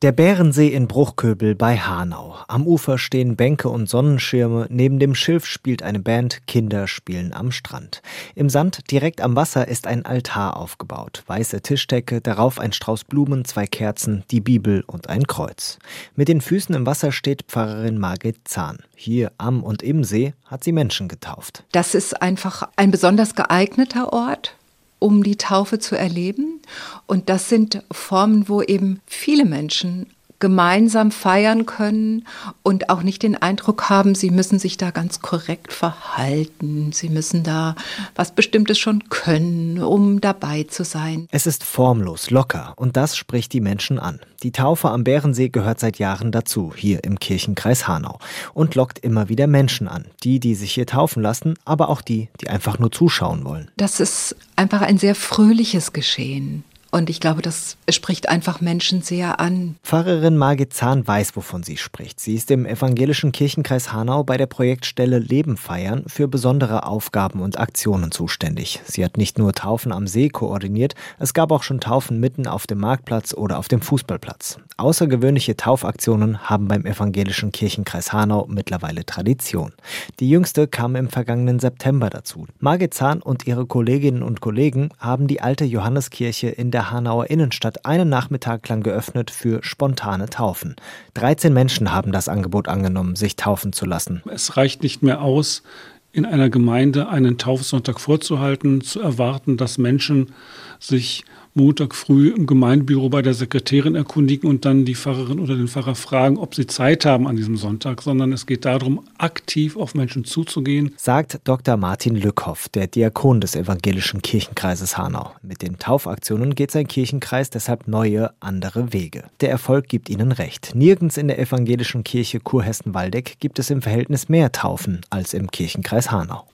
Der Bärensee in Bruchköbel bei Hanau. Am Ufer stehen Bänke und Sonnenschirme, neben dem Schilf spielt eine Band, Kinder spielen am Strand. Im Sand direkt am Wasser ist ein Altar aufgebaut, weiße Tischdecke, darauf ein Strauß Blumen, zwei Kerzen, die Bibel und ein Kreuz. Mit den Füßen im Wasser steht Pfarrerin Margit Zahn. Hier am und im See hat sie Menschen getauft. Das ist einfach ein besonders geeigneter Ort um die Taufe zu erleben. Und das sind Formen, wo eben viele Menschen gemeinsam feiern können und auch nicht den Eindruck haben, sie müssen sich da ganz korrekt verhalten, sie müssen da was Bestimmtes schon können, um dabei zu sein. Es ist formlos, locker und das spricht die Menschen an. Die Taufe am Bärensee gehört seit Jahren dazu, hier im Kirchenkreis Hanau und lockt immer wieder Menschen an, die, die sich hier taufen lassen, aber auch die, die einfach nur zuschauen wollen. Das ist einfach ein sehr fröhliches Geschehen. Und ich glaube, das spricht einfach Menschen sehr an. Pfarrerin Margit Zahn weiß, wovon sie spricht. Sie ist im evangelischen Kirchenkreis Hanau bei der Projektstelle Leben feiern für besondere Aufgaben und Aktionen zuständig. Sie hat nicht nur Taufen am See koordiniert, es gab auch schon Taufen mitten auf dem Marktplatz oder auf dem Fußballplatz. Außergewöhnliche Taufaktionen haben beim evangelischen Kirchenkreis Hanau mittlerweile Tradition. Die jüngste kam im vergangenen September dazu. Margit Zahn und ihre Kolleginnen und Kollegen haben die alte Johanneskirche in der der Hanauer Innenstadt einen Nachmittag lang geöffnet für spontane Taufen. 13 Menschen haben das Angebot angenommen, sich taufen zu lassen. Es reicht nicht mehr aus, in einer Gemeinde einen Taufsonntag vorzuhalten, zu erwarten, dass Menschen sich Montag früh im Gemeindebüro bei der Sekretärin erkundigen und dann die Pfarrerin oder den Pfarrer fragen, ob sie Zeit haben an diesem Sonntag, sondern es geht darum, aktiv auf Menschen zuzugehen. Sagt Dr. Martin Lückhoff, der Diakon des evangelischen Kirchenkreises Hanau. Mit den Taufaktionen geht sein Kirchenkreis deshalb neue, andere Wege. Der Erfolg gibt ihnen recht. Nirgends in der evangelischen Kirche Kurhessen-Waldeck gibt es im Verhältnis mehr Taufen als im Kirchenkreis Hanau.